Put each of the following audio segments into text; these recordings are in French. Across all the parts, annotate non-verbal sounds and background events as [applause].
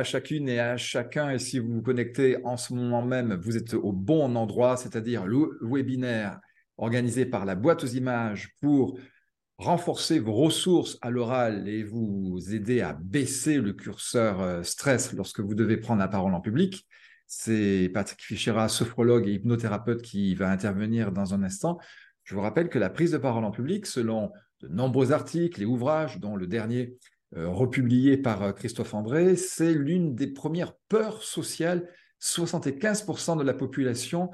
à chacune et à chacun. Et si vous vous connectez en ce moment même, vous êtes au bon endroit, c'est-à-dire le webinaire organisé par la boîte aux images pour renforcer vos ressources à l'oral et vous aider à baisser le curseur euh, stress lorsque vous devez prendre la parole en public. C'est Patrick Fichera, sophrologue et hypnothérapeute, qui va intervenir dans un instant. Je vous rappelle que la prise de parole en public, selon de nombreux articles et ouvrages, dont le dernier republié par euh, Christophe André, c'est l'une des premières peurs sociales. 75% de la population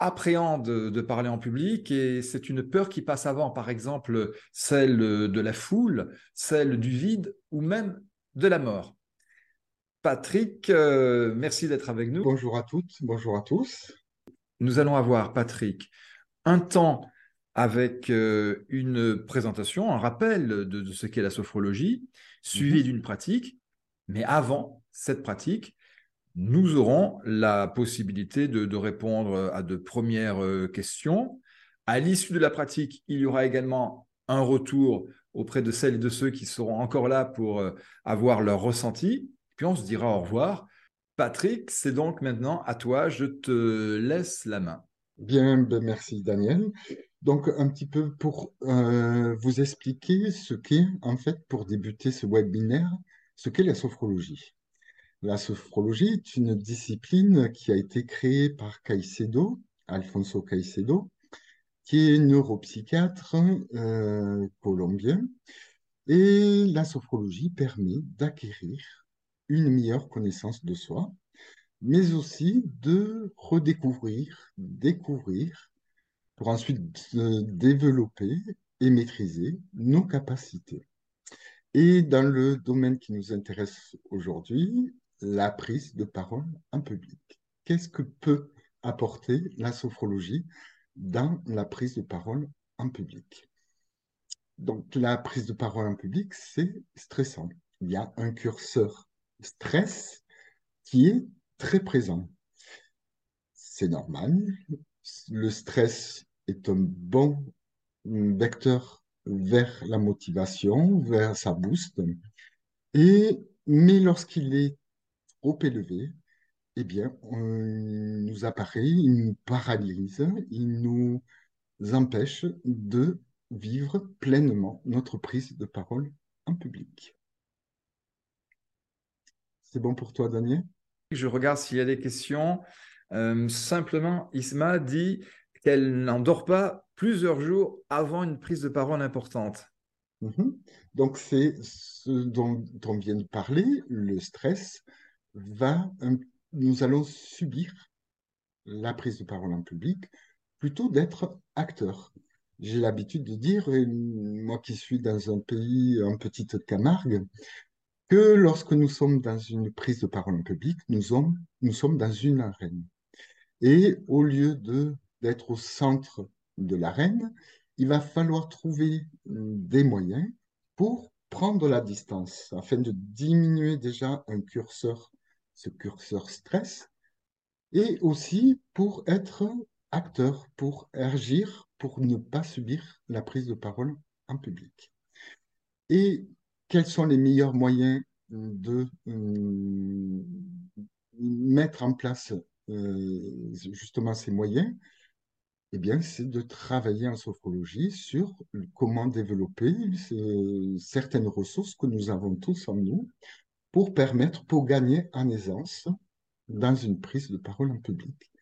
appréhende de parler en public et c'est une peur qui passe avant, par exemple, celle de la foule, celle du vide ou même de la mort. Patrick, euh, merci d'être avec nous. Bonjour à toutes, bonjour à tous. Nous allons avoir, Patrick, un temps avec euh, une présentation, un rappel de, ce qu'est la sophrologie, suivi mhm. d'une pratique. Mais avant cette pratique, nous aurons la possibilité de, répondre à de premières euh, questions. À l'issue de la pratique, il y aura également un retour auprès de celles et de ceux qui seront encore là pour euh, avoir leur ressenti. Puis on se dira au revoir. Patrick, c'est donc maintenant à toi. Je te laisse la main. Bien, ben, merci Daniel. Donc, un petit peu pour euh, vous expliquer ce qu'est, en fait, pour débuter ce webinaire, ce qu'est la sophrologie. La sophrologie est une discipline qui a été créée par Caicedo, Alfonso Caicedo, qui est neuropsychiatre euh, colombien. Et la sophrologie permet d'acquérir une meilleure connaissance de soi, mais aussi de redécouvrir, découvrir, pour ensuite développer et maîtriser nos capacités. Et dans le domaine qui nous intéresse aujourd'hui, la prise de parole en public. Qu'est-ce que peut apporter la sophrologie dans la prise de parole en public? Donc la prise de parole en public, c'est stressant. Il y a un curseur stress qui est très présent. C'est normal. Le stress est un bon vecteur vers la motivation, vers sa boost. Et, mais lorsqu'il est trop élevé, eh bien, nous apparaît, il nous paralyse, il nous empêche de vivre pleinement notre prise de parole en public. C'est bon pour toi, Daniel? Je regarde s'il y a des questions. Euh, simplement, Isma dit qu'elle n'endort pas plusieurs jours avant une prise de parole importante. Mhm. Donc, c'est ce dont on vient de parler, le stress va, nous allons subir la prise de parole en public plutôt d'être acteur. J'ai l'habitude de dire, moi qui suis dans un pays, en petite Camargue, que lorsque nous sommes dans une prise de parole en public, nous nous sommes dans une arène. Et au lieu de d'être au centre de l'arène, il va falloir trouver des moyens pour prendre la distance, afin de diminuer déjà un curseur ce curseur stress, et aussi pour être acteur, pour agir, pour ne pas subir la prise de parole en public. Et quels sont les meilleurs moyens de euh, mettre en place euh, justement ces moyens? Eh bien, c'est de travailler en sophrologie sur comment développer certaines ressources que nous avons tous en nous pour permettre, pour gagner en aisance dans une prise de parole en public.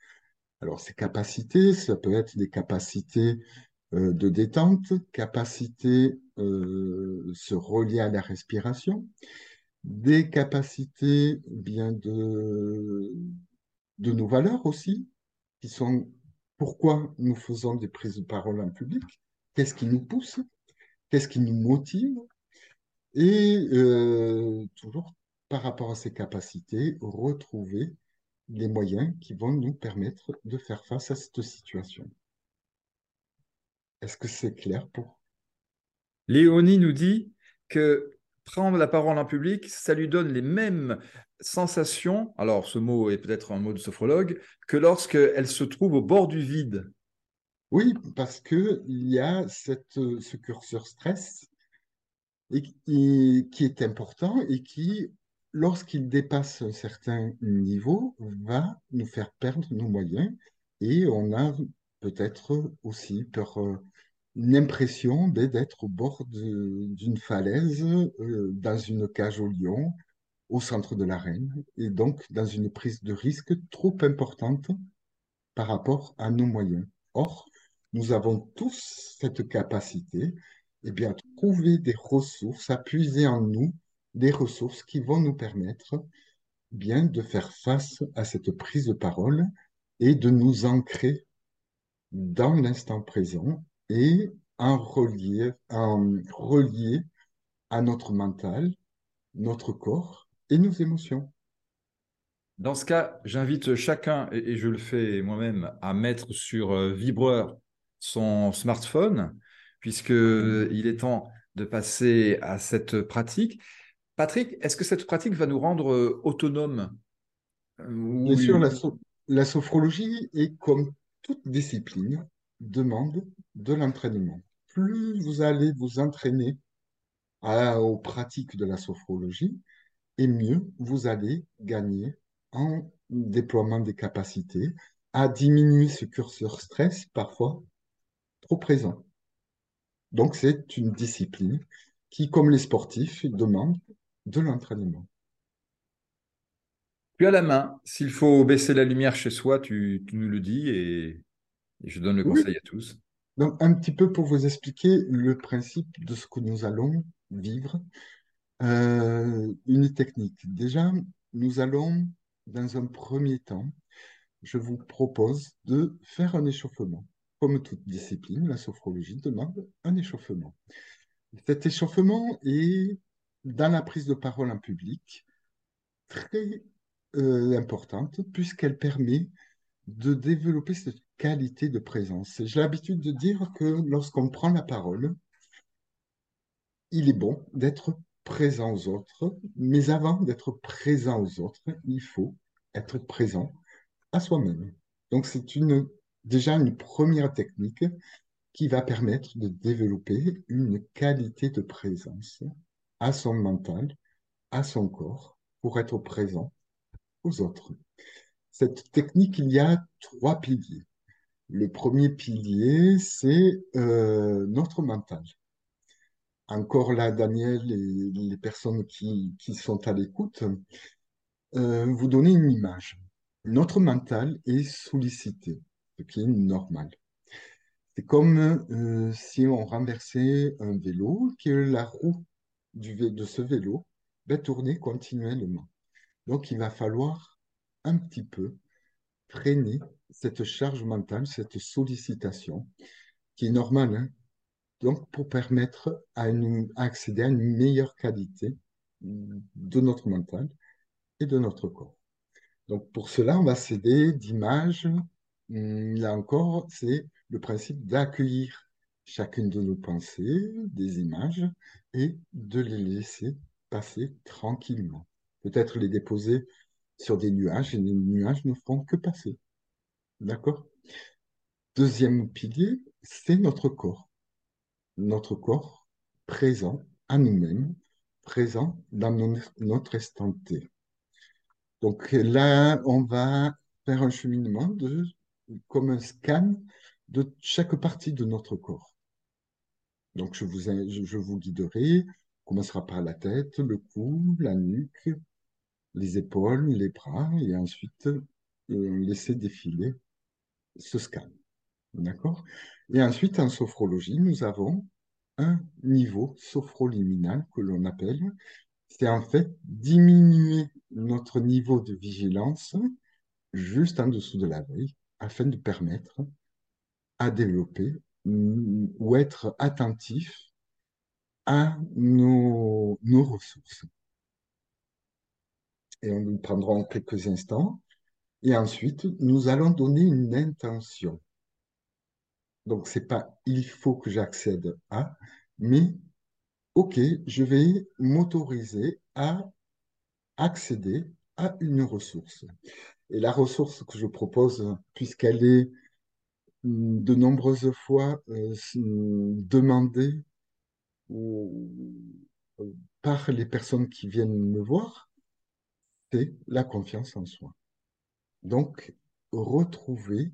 Alors, ces capacités, ça peut être des capacités euh, de détente, capacités euh, se relier à la respiration, des capacités bien de, de nos valeurs aussi, qui sont pourquoi nous faisons des prises de parole en public, qu'est-ce qui nous pousse, qu'est-ce qui nous motive, et euh, toujours par rapport à ces capacités, retrouver les moyens qui vont nous permettre de faire face à cette situation. Est-ce que c'est clair pour Léonie nous dit que prendre la parole en public, ça lui donne les mêmes sensations, alors ce mot est peut-être un mot de sophrologue, que lorsqu'elle se trouve au bord du vide. Oui, parce qu'il y a cette, ce curseur stress et, qui est important et qui lorsqu'il dépasse un certain niveau, va nous faire perdre nos moyens et on a peut-être aussi peur, euh, une impression d'être au bord d'une falaise, euh, dans une cage au lion, au centre de l'arène, et donc dans une prise de risque trop importante par rapport à nos moyens. Or, nous avons tous cette capacité eh bien, trouver des ressources, à puiser en nous des ressources qui vont nous permettre bien de faire face à cette prise de parole et de nous ancrer dans l'instant présent et en relier à notre mental, notre corps et nos émotions. Dans ce cas, j'invite chacun, et, je le fais moi-même, à mettre sur euh, vibreur son smartphone, puisqu'il est temps de passer à cette pratique. Patrick, est-ce que cette pratique va nous rendre euh, autonomes? Bien sûr, la, sophrologie est comme toute discipline, demande de l'entraînement. Plus vous allez vous entraîner aux pratiques de la sophrologie, et mieux vous allez gagner en déploiement des capacités à diminuer ce curseur stress parfois trop présent. Donc c'est une discipline qui, comme les sportifs, demande de l'entraînement. Tu as la main. S'il faut baisser la lumière chez soi, tu, nous le dis et, je donne le conseil à tous. Donc, un petit peu pour vous expliquer le principe de ce que nous allons vivre. Euh, une technique. Déjà, nous allons, dans un premier temps, je vous propose de faire un échauffement. Comme toute discipline, la sophrologie demande un échauffement. Cet échauffement est, dans la prise de parole en public, très euh, importante puisqu'elle permet de développer cette qualité de présence. J'ai l'habitude de dire que lorsqu'on prend la parole, il est bon d'être présent aux autres, mais avant d'être présent aux autres, il faut être présent à soi-même. Donc c'est une, déjà une première technique qui va permettre de développer une qualité de présence à son mental, à son corps, pour être présent aux autres. Cette technique, il y a trois piliers. Le premier pilier, c'est euh, notre mental. Encore là, Daniel et les personnes qui, sont à l'écoute, euh, vous donnez une image. Notre mental est sollicité, ce qui est normal. C'est comme euh, si on renversait un vélo, que la roue de ce vélo va tourner continuellement. Donc, il va falloir un petit peu freiner cette charge mentale, cette sollicitation, qui est normale, hein. Donc pour permettre à, accéder à une meilleure qualité de notre mental et de notre corps. Donc pour cela, on va s'aider d'images. Hum, là encore, c'est le principe d'accueillir chacune de nos pensées, des images, et de les laisser passer tranquillement. Peut-être les déposer sur des nuages et les nuages ne feront que passer. D'accord? Deuxième pilier, c'est notre corps. Notre corps présent à nous-mêmes, présent dans notre instant Donc là, on va faire un cheminement de, comme un scan de chaque partie de notre corps. Donc je vous, je vous guiderai, on commencera par la tête, le cou, la nuque, les épaules, les bras, et ensuite euh, laisser défiler ce scan. D'accord Et ensuite, en sophrologie, nous avons un niveau sophroliminal que l'on appelle. C'est en fait diminuer notre niveau de vigilance juste en dessous de la veille afin de permettre à développer ou être attentif à nos, nos ressources et on nous prendra en quelques instants. Et ensuite, nous allons donner une intention. Donc, c'est pas il faut que j'accède à, mais OK, je vais m'autoriser à accéder à une ressource. Et la ressource que je propose, puisqu'elle est hum, de nombreuses fois euh, demandée par les personnes qui viennent me voir, c'est la confiance en soi. Donc, retrouver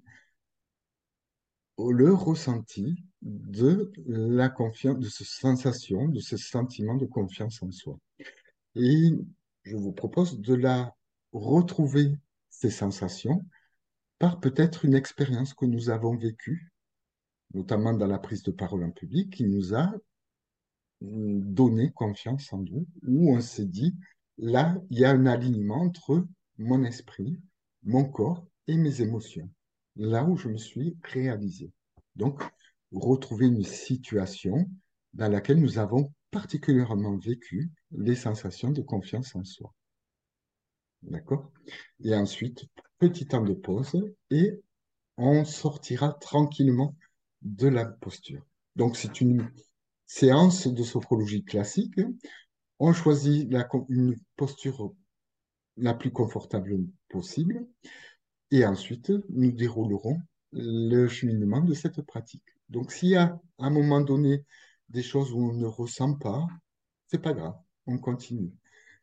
le ressenti de la confiance, de cette sensation, de ce sentiment de confiance en soi. Et je vous propose de la retrouver, ces sensations, par peut-être une expérience que nous avons vécue, notamment dans la prise de parole en public, qui nous a donné confiance en nous, où on s'est dit, là, il y a un alignement entre mon esprit, mon corps et mes émotions, là où je me suis réalisé. Donc, retrouver une situation dans laquelle nous avons particulièrement vécu les sensations de confiance en soi. D'accord? Et ensuite, petit temps de pause et on sortira tranquillement de la posture. Donc, c'est une séance de sophrologie classique. On choisit la, une posture la plus confortable possible et ensuite, nous déroulerons le cheminement de cette pratique. Donc, s'il y a à un moment donné des choses où on ne ressent pas, c'est pas grave, on continue.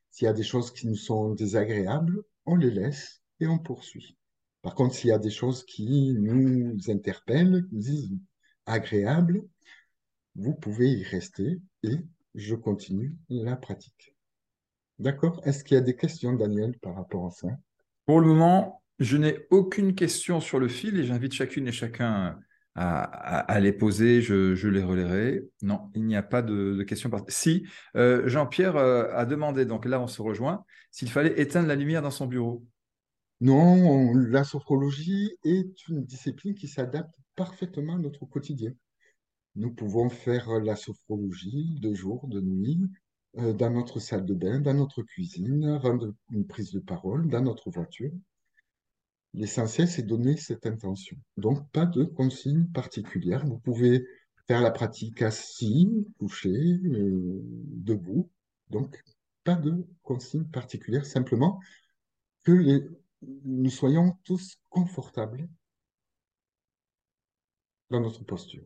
S'il y a des choses qui nous sont désagréables, on les laisse et on poursuit. Par contre, s'il y a des choses qui nous interpellent, qui nous disent agréables, vous pouvez y rester et je continue la pratique. D'accord? Est-ce qu'il y a des questions, Daniel, par rapport à ça? Pour le moment, je n'ai aucune question sur le fil et j'invite chacune et chacun à, les poser, je, les relayerai. Non, il n'y a pas de, questions. Si, euh, Jean-Pierre euh, a demandé, donc là on se rejoint, s'il fallait éteindre la lumière dans son bureau. Non, la sophrologie est une discipline qui s'adapte parfaitement à notre quotidien. Nous pouvons faire la sophrologie de jour, de nuit, euh, dans notre salle de bain, dans notre cuisine, rendre une prise de parole, dans notre voiture. L'essentiel, c'est donner cette intention. Donc, pas de consigne particulière. Vous pouvez faire la pratique assis, couché, euh, debout. Donc, pas de consigne particulière, simplement que nous soyons tous confortables dans notre posture.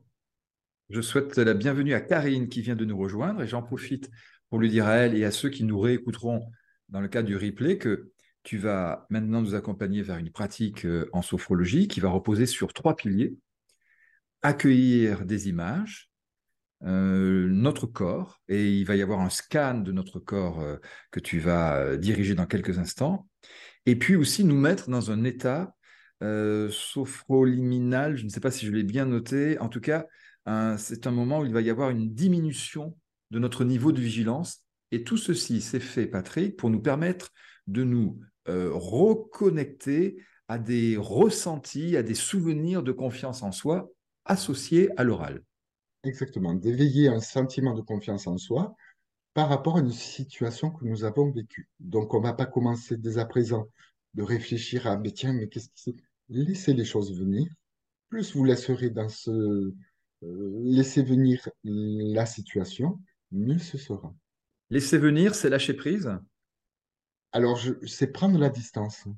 Je souhaite la bienvenue à Karine qui vient de nous rejoindre et j'en profite pour lui dire à elle et à ceux qui nous réécouteront dans le cadre du replay que tu vas maintenant nous accompagner vers une pratique euh, en sophrologie qui va reposer sur trois piliers. Accueillir des images, euh, notre corps, et il va y avoir un scan de notre corps euh, que tu vas diriger dans quelques instants, et puis aussi nous mettre dans un état sophroliminal, je ne sais pas si je l'ai bien noté, en tout cas, c'est un moment où il va y avoir une diminution de notre niveau de vigilance, et tout ceci s'est fait, Patrick, pour nous permettre de nous euh, reconnecter à des ressentis, à des souvenirs de confiance en soi associés à l'oral. Exactement, d'éveiller un sentiment de confiance en soi par rapport à une situation que nous avons vécue. Donc, on ne va pas commencer dès à présent de réfléchir à, mais tiens, mais qu'est-ce qui c'est? Laissez les choses venir. Plus vous laisserez dans ce... Euh, laisser venir la situation, mieux ce sera. Laisser venir, c'est lâcher prise? Alors, c'est prendre la distance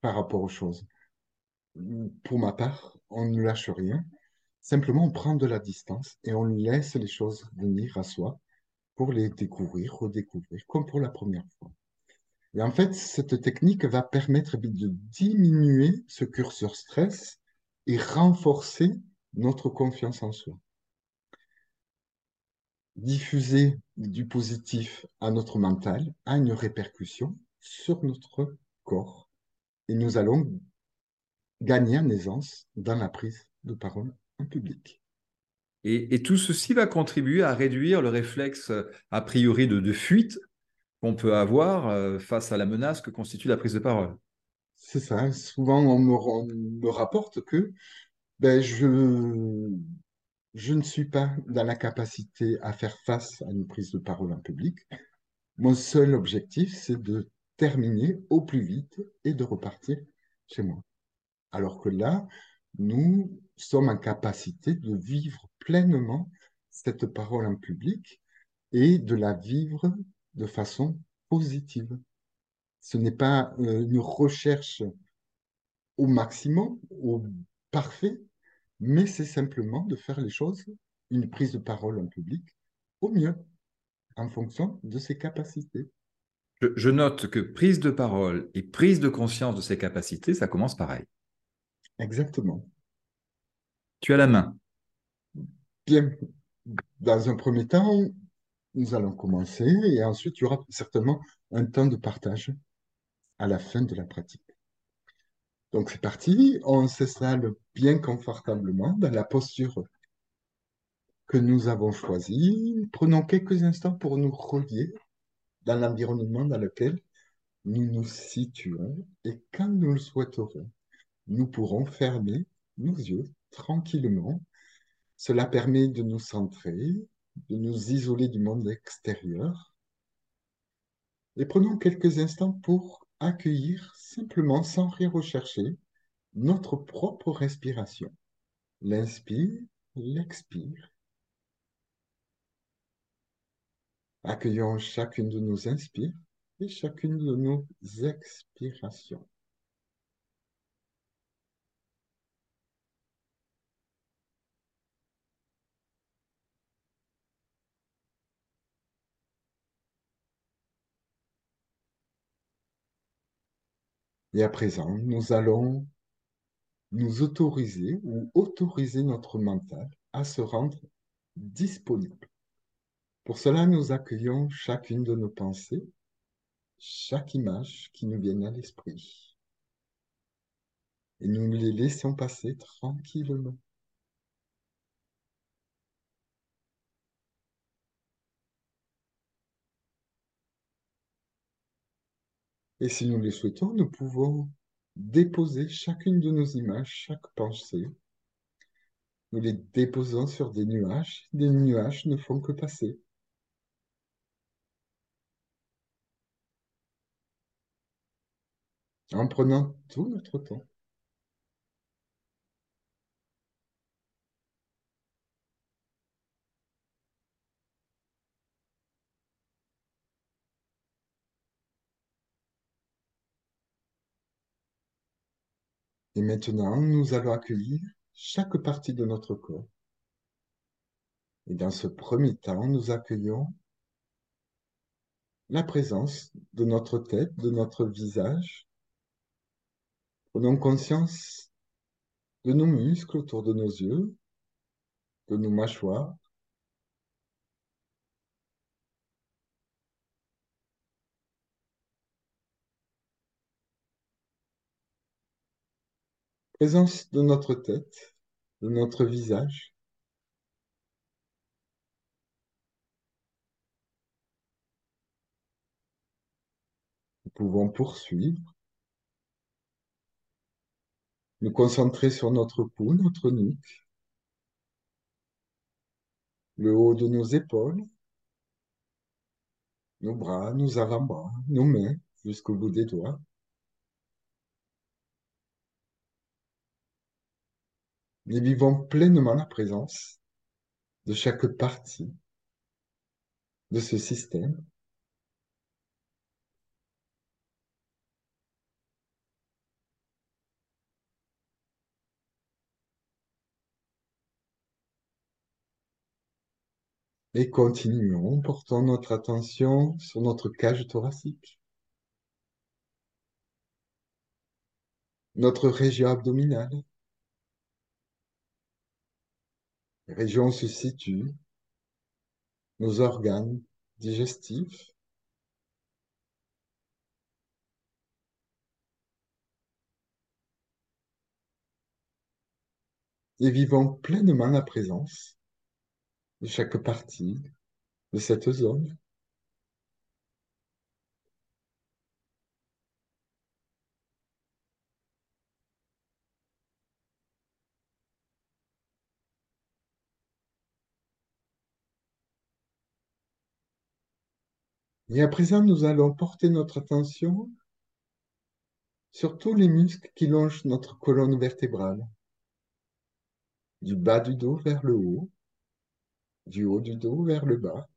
par rapport aux choses. Pour ma part, on ne lâche rien. Simplement, on prend de la distance et on laisse les choses venir à soi pour les découvrir, redécouvrir, comme pour la première fois. Et en fait, cette technique va permettre de diminuer ce curseur stress et renforcer notre confiance en soi diffuser du positif à notre mental a une répercussion sur notre corps. Et nous allons gagner en aisance dans la prise de parole en public. Et, tout ceci va contribuer à réduire le réflexe a priori de, fuite qu'on peut avoir euh, face à la menace que constitue la prise de parole. C'est ça. Souvent, on me, rapporte que ben, je, je ne suis pas dans la capacité à faire face à une prise de parole en public. Mon seul objectif, c'est de terminer au plus vite et de repartir chez moi. Alors que là, nous sommes en capacité de vivre pleinement cette parole en public et de la vivre de façon positive. Ce n'est pas euh, une recherche au maximum, au parfait, mais c'est simplement de faire les choses, une prise de parole en public, au mieux, en fonction de ses capacités. Je, je note que prise de parole et prise de conscience de ses capacités, ça commence pareil. Exactement. Tu as la main. Bien, dans un premier temps, nous allons commencer et ensuite il y aura certainement un temps de partage à la fin de la pratique. Donc c'est parti, on s'installe bien confortablement dans la posture que nous avons choisie. Prenons quelques instants pour nous relier dans l'environnement dans lequel nous nous situons et quand nous le souhaiterons, nous pourrons fermer nos yeux tranquillement. Cela permet de nous centrer, de nous isoler du monde extérieur. Et prenons quelques instants pour accueillir simplement, sans rien rechercher, notre propre respiration. L'inspire, l'expire. Accueillons chacune de nos inspires et chacune de nos expirations. Et à présent, nous allons nous autoriser ou autoriser notre mental à se rendre disponible. Pour cela, nous accueillons chacune de nos pensées, chaque image qui nous vient à l'esprit. Et nous les laissons passer tranquillement. Et si nous le souhaitons, nous pouvons déposer chacune de nos images, chaque pensée. Nous les déposons sur des nuages. Des nuages ne font que passer. En prenant tout notre temps. Et maintenant, nous allons accueillir chaque partie de notre corps. Et dans ce premier temps, nous accueillons la présence de notre tête, de notre visage. Prenons conscience de nos muscles autour de nos yeux, de nos mâchoires. Présence de notre tête, de notre visage. Nous pouvons poursuivre. Nous concentrer sur notre cou, notre nuque, le haut de nos épaules, nos bras, nos avant-bras, nos mains jusqu'au bout des doigts. Et vivons pleinement la présence de chaque partie de ce système. Et continuons, portant notre attention sur notre cage thoracique, notre région abdominale, région où se situent nos organes digestifs, et vivons pleinement la présence de chaque partie de cette zone. Et à présent, nous allons porter notre attention sur tous les muscles qui longent notre colonne vertébrale, du bas du dos vers le haut, du haut du dos vers le bas.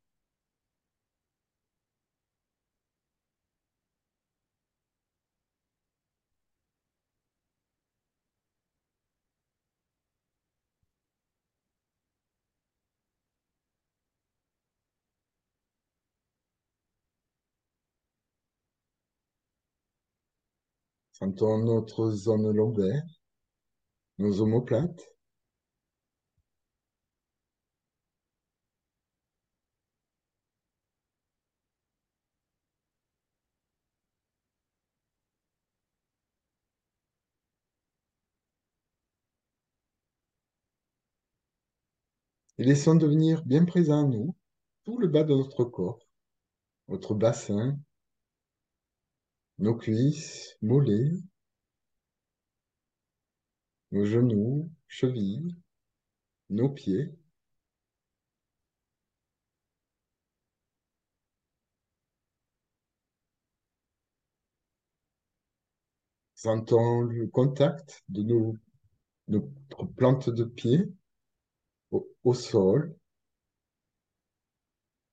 Sentons notre zone lombaire, nos omoplates. Et laissons devenir bien présent à nous tout le bas de notre corps, notre bassin, nos cuisses, mollets, nos genoux, chevilles, nos pieds. Sentons le contact de nos, notre plante de pied au, au sol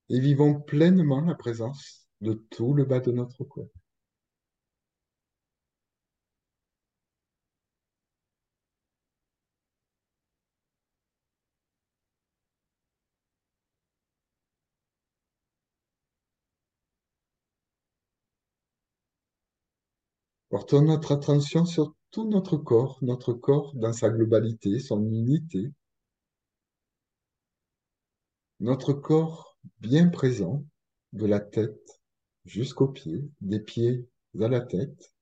et vivons pleinement la présence de tout le bas de notre corps. Portons notre attention sur tout notre corps, notre corps dans sa globalité, son unité. Notre corps bien présent, de la tête jusqu'aux pieds, des pieds à la tête.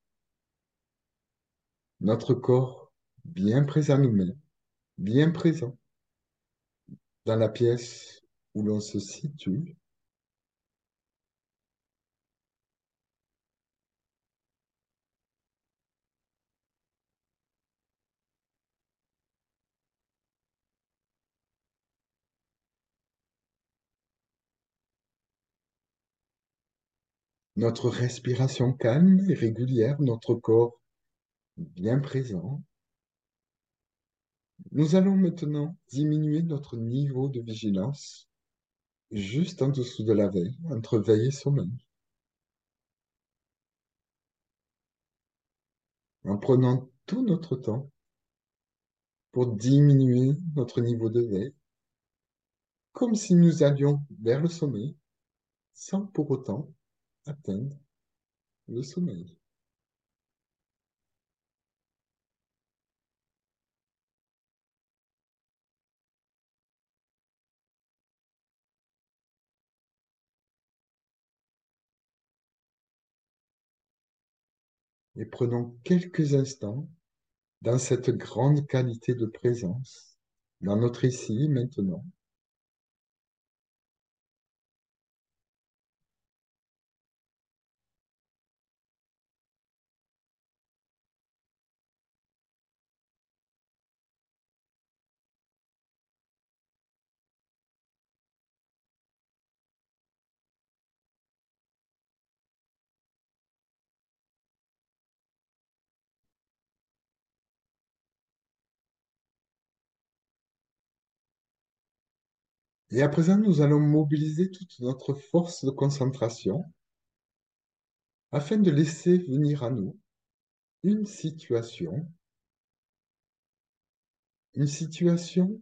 Notre corps bien présent nous-mêmes, bien présent dans la pièce où l'on se situe. Notre respiration calme et régulière, notre corps bien présent. Nous allons maintenant diminuer notre niveau de vigilance juste en dessous de la veille, entre veille et sommeil. En prenant tout notre temps pour diminuer notre niveau de veille, comme si nous allions vers le sommeil, sans pour autant atteindre le sommeil. Et prenons quelques instants dans cette grande qualité de présence, dans notre ici, maintenant. Et à présent, nous allons mobiliser toute notre force de concentration afin de laisser venir à nous une situation, une situation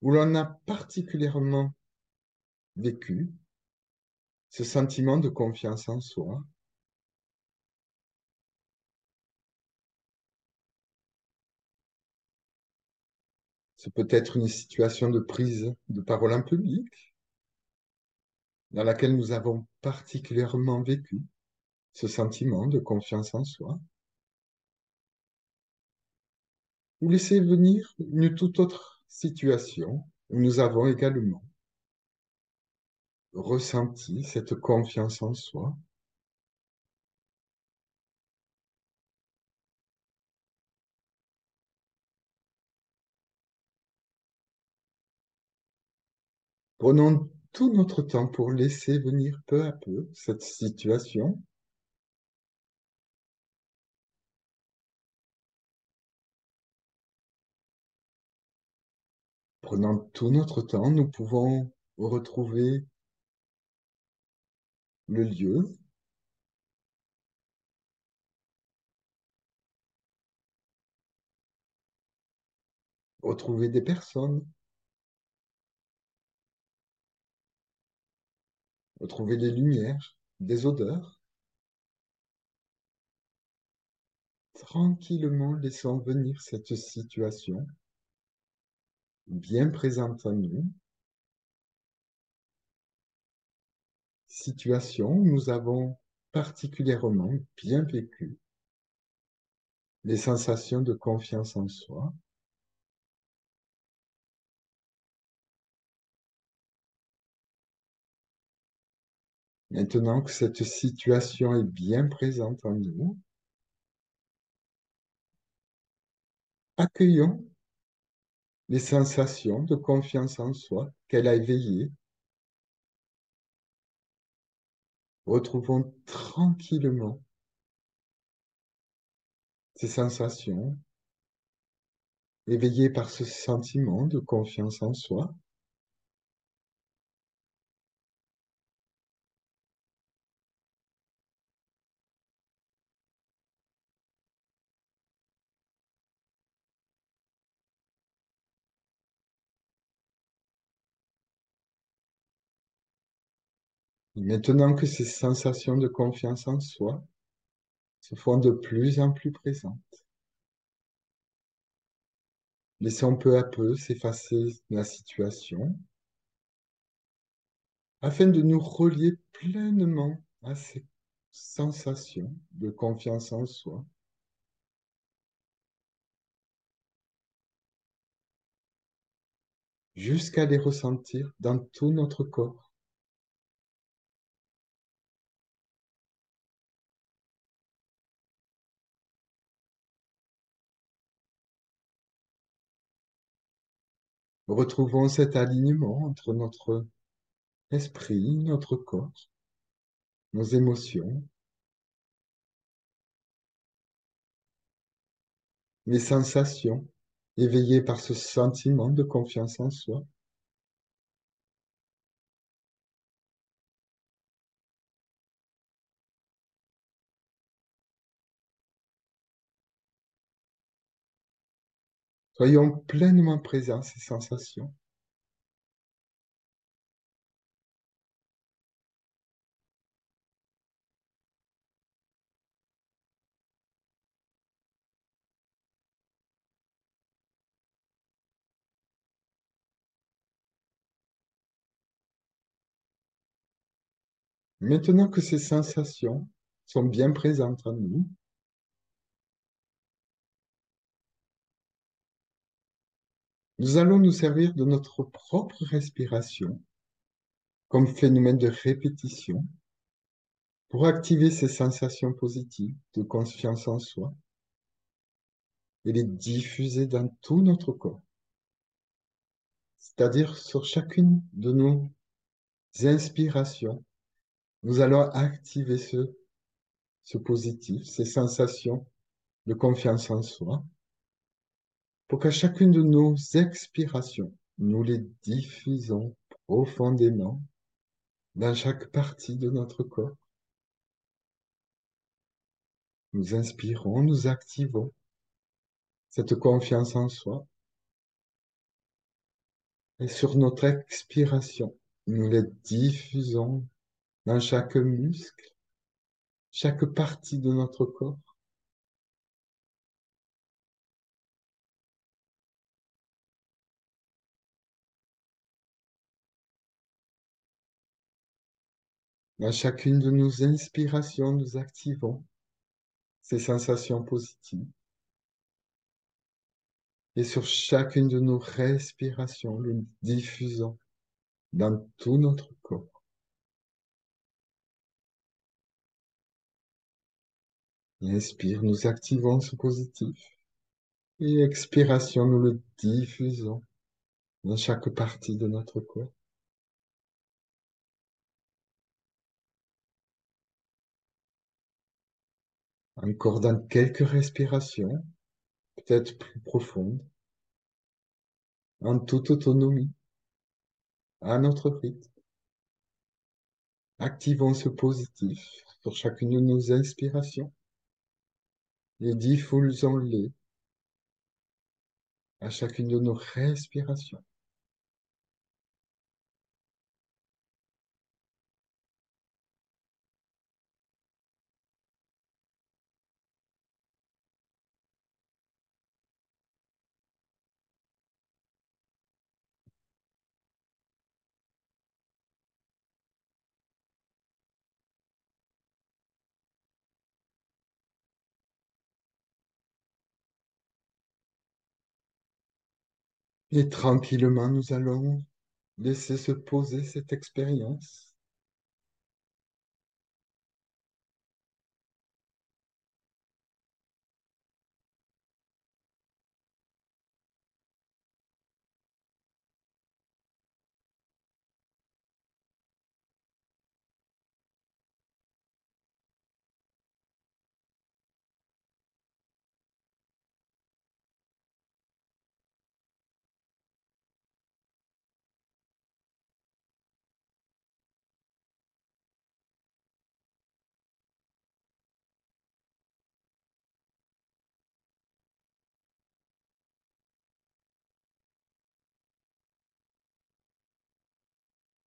où l'on a particulièrement vécu ce sentiment de confiance en soi, C'est peut-être une situation de prise de parole en public dans laquelle nous avons particulièrement vécu ce sentiment de confiance en soi. Ou laissez venir une toute autre situation où nous avons également ressenti cette confiance en soi. Prenons tout notre temps pour laisser venir peu à peu cette situation. Prenant tout notre temps, nous pouvons retrouver le lieu, retrouver des personnes, retrouver les lumières, des odeurs. tranquillement laissons venir cette situation bien présente à nous. Situation où nous avons particulièrement bien vécu les sensations de confiance en soi. Maintenant que cette situation est bien présente en nous, accueillons les sensations de confiance en soi qu'elle a éveillées. Retrouvons tranquillement ces sensations éveillées par ce sentiment de confiance en soi. Maintenant que ces sensations de confiance en soi se font de plus en plus présentes, laissons peu à peu s'effacer la situation afin de nous relier pleinement à ces sensations de confiance en soi. jusqu'à les ressentir dans tout notre corps. Retrouvons cet alignement entre notre esprit, notre corps, nos émotions, les sensations éveillées par ce sentiment de confiance en soi. Soyons pleinement présents ces sensations. Maintenant que ces sensations sont bien présentes en nous, Nous allons nous servir de notre propre respiration comme phénomène de répétition pour activer ces sensations positives de confiance en soi et les diffuser dans tout notre corps. C'est-à-dire sur chacune de nos inspirations, nous allons activer ce, ce positif, ces sensations de confiance en soi pour qu'à chacune de nos expirations, nous les diffusons profondément dans chaque partie de notre corps. Nous inspirons, nous activons cette confiance en soi. Et sur notre expiration, nous les diffusons dans chaque muscle, chaque partie de notre corps. À chacune de nos inspirations, nous activons ces sensations positives. Et sur chacune de nos respirations, nous diffusons dans tout notre corps. Inspire, nous activons ce positif. Et expiration, nous le diffusons dans chaque partie de notre corps. Encore dans quelques respirations, peut-être plus profondes, en toute autonomie, à notre rythme. Activons ce positif sur chacune de nos inspirations et diffusons-les à chacune de nos respirations. Et tranquillement, nous allons laisser se poser cette expérience.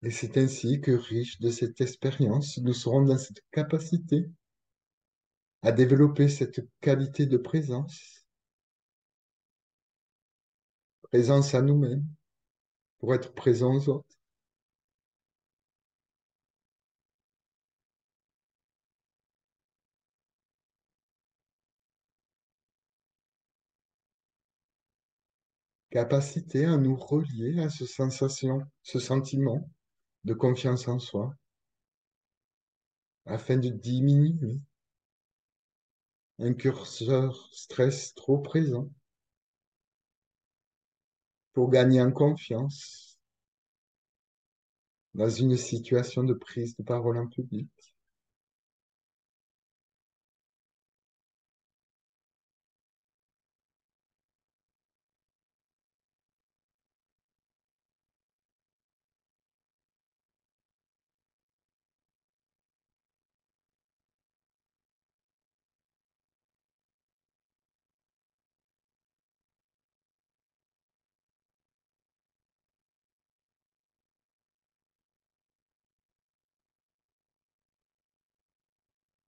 Et c'est ainsi que, riches de cette expérience, nous serons dans cette capacité à développer cette qualité de présence, présence à nous-mêmes, pour être présents aux autres. Capacité à nous relier à ce sensation, ce sentiment de confiance en soi, afin de diminuer un curseur stress trop présent pour gagner en confiance dans une situation de prise de parole en public.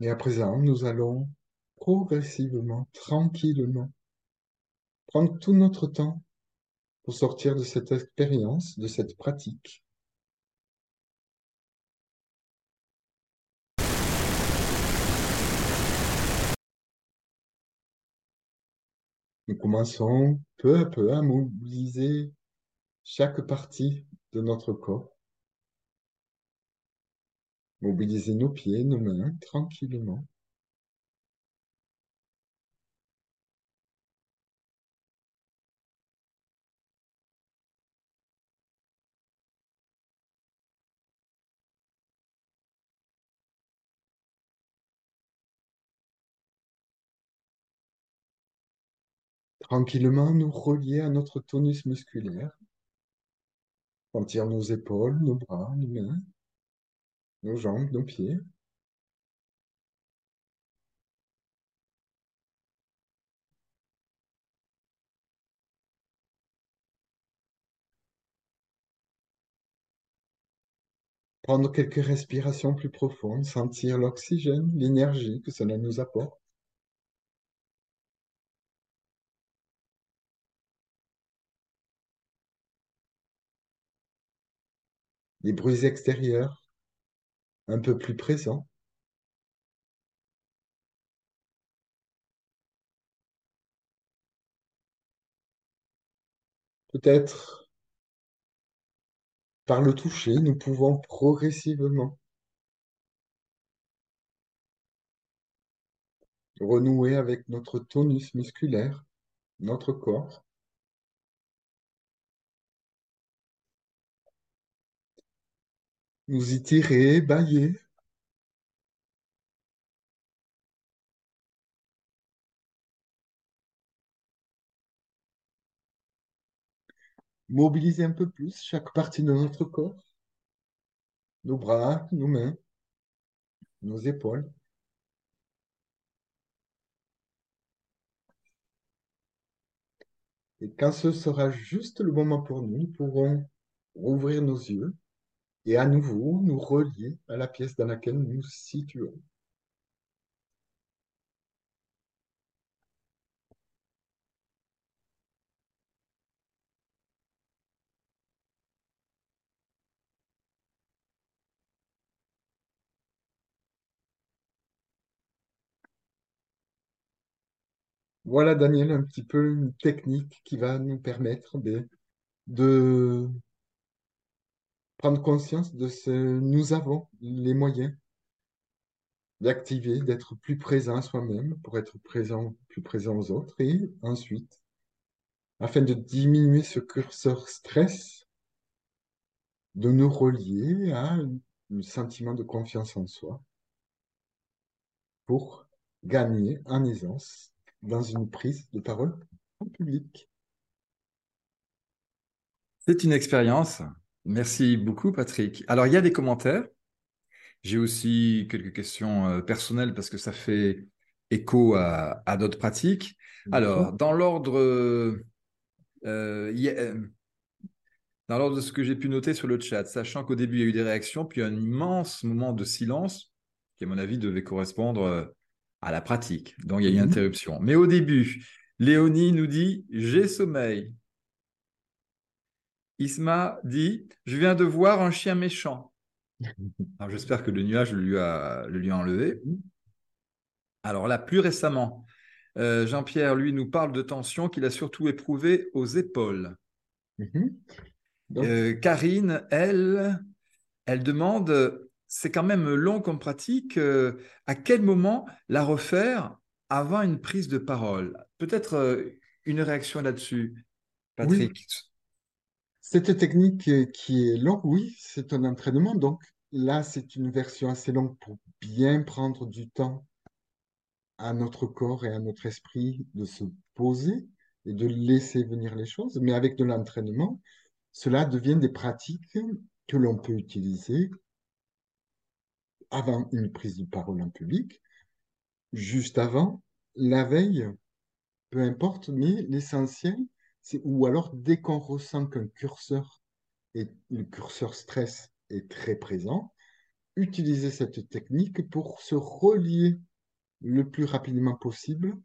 Et à présent, nous allons progressivement, tranquillement, prendre tout notre temps pour sortir de cette expérience, de cette pratique. Nous commençons peu à peu à mobiliser chaque partie de notre corps. Mobiliser nos pieds, nos mains tranquillement. Tranquillement nous relier à notre tonus musculaire. Sentir nos épaules, nos bras, nos mains, nos jambes, nos pieds. Prendre quelques respirations plus profondes, sentir l'oxygène, l'énergie que cela nous apporte. Les bruits extérieurs un peu plus présents. Peut-être par le toucher, nous pouvons progressivement renouer avec notre tonus musculaire, notre corps. Nous y tirer, bailler. Mobiliser un peu plus chaque partie de notre corps. Nos bras, nos mains, nos épaules. Et quand ce sera juste le moment pour nous, nous pourrons rouvrir nos yeux et à nouveau nous relier à la pièce dans laquelle nous nous situons. Voilà, Daniel, un petit peu une technique qui va nous permettre de de prendre conscience de ce nous avons les moyens d'activer, d'être plus présent à soi-même pour être présent, plus présent aux autres. Et ensuite, afin de diminuer ce curseur stress, de nous relier à un sentiment de confiance en soi pour gagner en aisance dans une prise de parole en public. C'est une expérience. Merci beaucoup, Patrick. Alors, il y a des commentaires. J'ai aussi quelques questions euh, personnelles parce que ça fait écho à, d'autres pratiques. Alors, dans l'ordre, euh, euh, dans l'ordre de ce que j'ai pu noter sur le chat, sachant qu'au début il y a eu des réactions, puis un immense moment de silence qui, à mon avis, devait correspondre à la pratique. Donc, il y a eu une mhm. interruption. Mais au début, Léonie nous dit J'ai sommeil. Isma dit Je viens de voir un chien méchant. [laughs] Alors, j'espère que le nuage le lui a, le lui a enlevé. Mhm. Alors là, plus récemment, euh, Jean-Pierre, lui, nous parle de tension qu'il a surtout éprouvée aux épaules. Mhm. Euh, Karine, elle, elle demande c'est quand même long comme pratique. Euh, à quel moment la refaire avant une prise de parole? Peut-être une réaction là-dessus, Patrick. Cette technique qui est longue, oui, c'est un entraînement. Donc là, c'est une version assez longue pour bien prendre du temps à notre corps et à notre esprit de se poser et de laisser venir les choses. Mais avec de l'entraînement, cela devient des pratiques que l'on peut utiliser avant une prise de parole en public, juste avant, la veille, peu importe, mais l'essentiel, ou alors dès qu'on ressent qu'un curseur, et le curseur stress est très présent, utiliser cette technique pour se relier le plus rapidement possible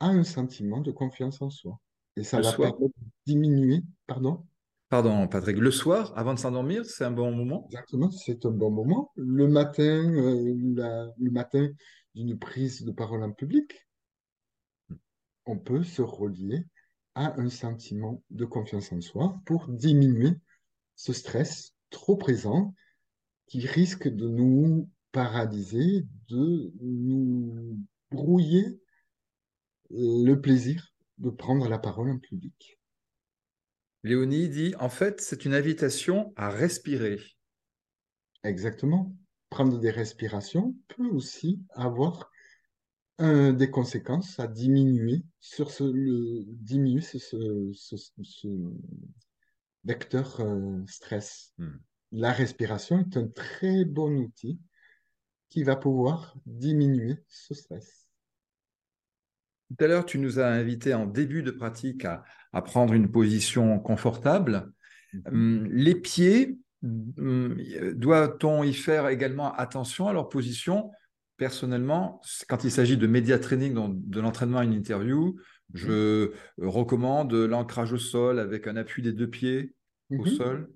à un sentiment de confiance en soi. Et ça va permettre de diminuer, pardon? Pardon, Patrick, le soir, avant de s'endormir, c'est un bon moment? Exactement, c'est un bon moment. Le matin, euh, le matin d'une prise de parole en public, on peut se relier à un sentiment de confiance en soi pour diminuer ce stress trop présent qui risque de nous paralyser, de nous brouiller le plaisir de prendre la parole en public. Léonie dit, en fait, c'est une invitation à respirer. Exactement. Prendre des respirations peut aussi avoir des conséquences à diminuer sur ce, le, diminuer ce, vecteur euh, stress. Hmm. La respiration est un très bon outil qui va pouvoir diminuer ce stress. Tout à l'heure, tu nous as invité en début de pratique à, prendre une position confortable. Mhm. Hum, les pieds, hum, doit-on y faire également attention à leur position Personnellement, quand il s'agit de média training, de l'entraînement à une interview, je mhm. recommande l'ancrage au sol avec un appui des deux pieds au mhm. sol.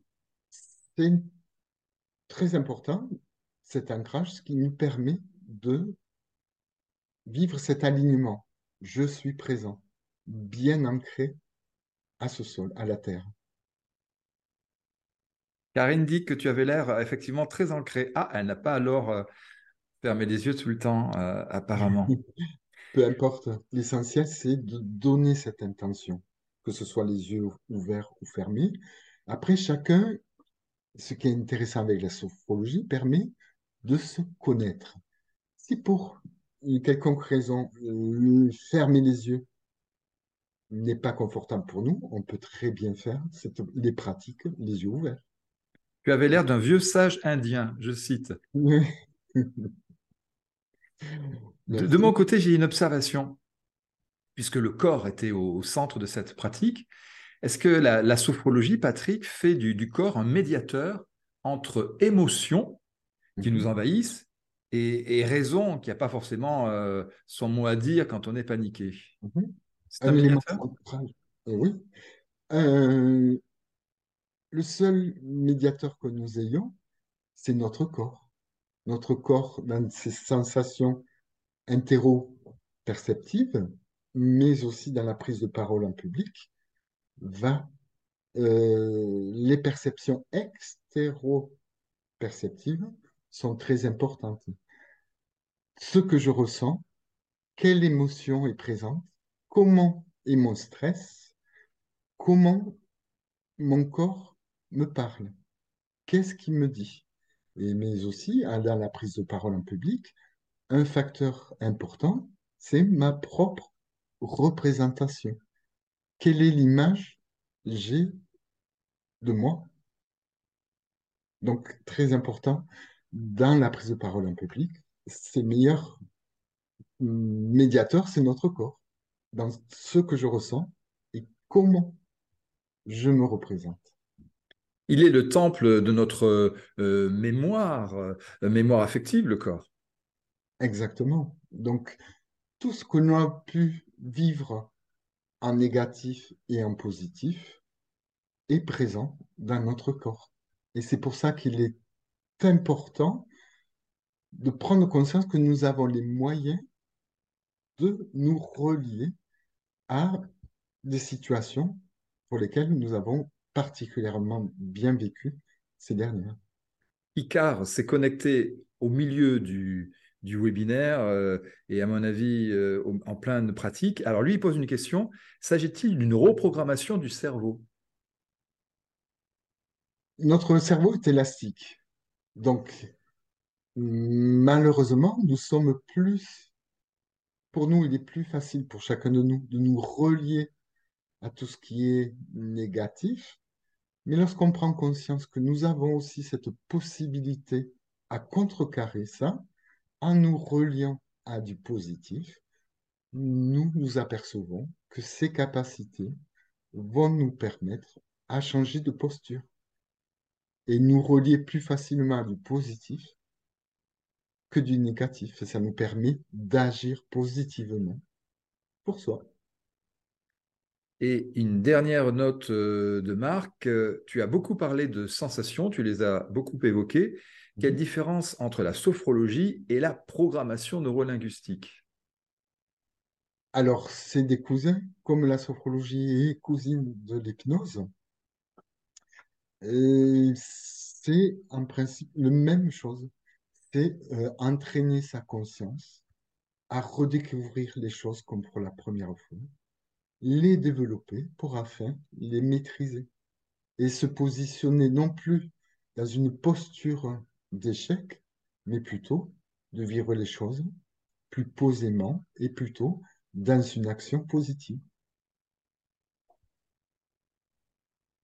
C'est très important, cet ancrage, ce qui nous permet de vivre cet alignement je suis présent, bien ancré à ce sol, à la terre. Karine dit que tu avais l'air euh, effectivement très ancré. Ah, elle n'a pas alors fermé les yeux tout le temps, euh, apparemment. [laughs] Peu importe. L'essentiel, c'est de donner cette intention, que ce soit les yeux ouverts ou fermés. Après, chacun, ce qui est intéressant avec la sophrologie, permet de se connaître. Si pour une quelconque raison, fermer les yeux n'est pas confortable pour nous, on peut très bien faire les pratiques les yeux ouverts. Tu avais l'air d'un vieux sage indien, je cite. [laughs] de, mon côté, j'ai une observation, puisque le corps était au, centre de cette pratique. Est-ce que la, sophrologie, Patrick, fait du, du, corps un médiateur entre émotions qui nous mhm. envahissent et, raison qui n'a pas forcément euh, son mot à dire quand on est paniqué? Mhm. C'est un, médiateur? eh Oui. Euh, le seul médiateur que nous ayons, c'est notre corps. Notre corps, dans ses sensations intéro-perceptives, mais aussi dans la prise de parole en public, va euh, les perceptions extéro-perceptives sont très importantes. Ce que je ressens, quelle émotion est présente, comment est mon stress, comment mon corps me parle, qu'est-ce qu'il me dit. Mais aussi, dans la prise de parole en public, un facteur important, c'est ma propre représentation. Quelle est l'image j'ai de moi? Donc, très important, dans la prise de parole en public, c'est meilleur médiateur, c'est notre corps, dans ce que je ressens et comment je me représente. Il est le temple de notre euh, mémoire, euh, mémoire affective, le corps. Exactement. Donc, tout ce que l'on a pu vivre en négatif et en positif est présent dans notre corps. Et c'est pour ça qu'il est important de prendre conscience que nous avons les moyens de nous relier à des situations pour lesquelles nous avons particulièrement bien vécu ces dernières. Icar s'est connecté au milieu du, du webinaire euh, et à mon avis euh, en pleine pratique. Alors lui, il pose une question, s'agit-il d'une reprogrammation du cerveau? Notre cerveau est élastique. Donc, malheureusement, nous sommes plus, pour nous, il est plus facile pour chacun de nous de nous relier à tout ce qui est négatif. Mais lorsqu'on prend conscience que nous avons aussi cette possibilité à contrecarrer ça, en nous reliant à du positif, nous nous apercevons que ces capacités vont nous permettre à changer de posture et nous relier plus facilement à du positif que du négatif. Et ça nous permet d'agir positivement pour soi. Et une dernière note euh, de Marc, euh, tu as beaucoup parlé de sensations, tu les as beaucoup évoquées. Quelle mhm. différence entre la sophrologie et la programmation neurolinguistique? Alors, c'est des cousins, comme la sophrologie est cousine de l'hypnose. C'est en principe la même chose, c'est euh, entraîner sa conscience à redécouvrir les choses comme pour la première fois, les développer pour afin les maîtriser et se positionner non plus dans une posture d'échec, mais plutôt de vivre les choses plus posément et plutôt dans une action positive.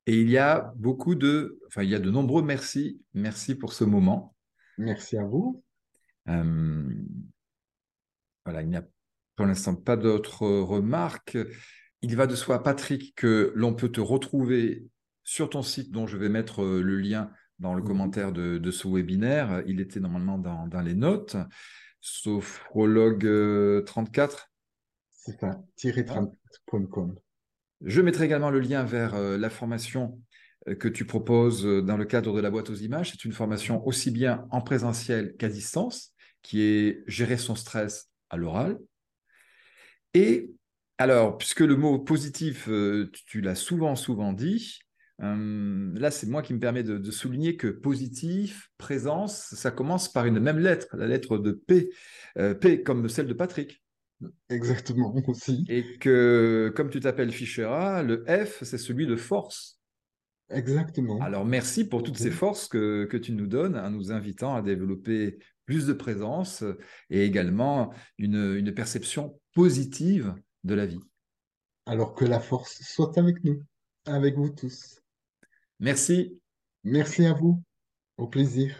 Et il y a beaucoup de, enfin, il y a de nombreux merci. Merci pour ce moment. Merci à vous. Euh, voilà, il n'y a pour l'instant pas d'autres remarques. Il va de soi, Patrick, que l'on peut te retrouver sur ton site dont je vais mettre le lien dans le mhm. commentaire de, ce webinaire. Il était normalement dans, les notes. Sophrologue 34. Euh, C'est ça, 34.com. Je mettrai également le lien vers euh, la formation euh, que tu proposes dans le cadre de la boîte aux images. C'est une formation aussi bien en présentiel qu'à distance, qui est gérer son stress à l'oral. Et alors, puisque le mot positif, tu l'as souvent, souvent dit, euh, là, c'est moi qui me permet de, souligner que positif, présence, ça commence par une même lettre, la lettre de P, euh, P comme celle de Patrick. Exactement, [laughs] aussi. Et que, comme tu t'appelles Fischera, le F, c'est celui de force. Exactement. Alors, merci pour toutes ces forces que, que, tu nous donnes en nous invitant à développer plus de présence et également une, une perception positive de la vie. Alors que la force soit avec nous, avec vous tous. Merci. Merci à vous. Au plaisir.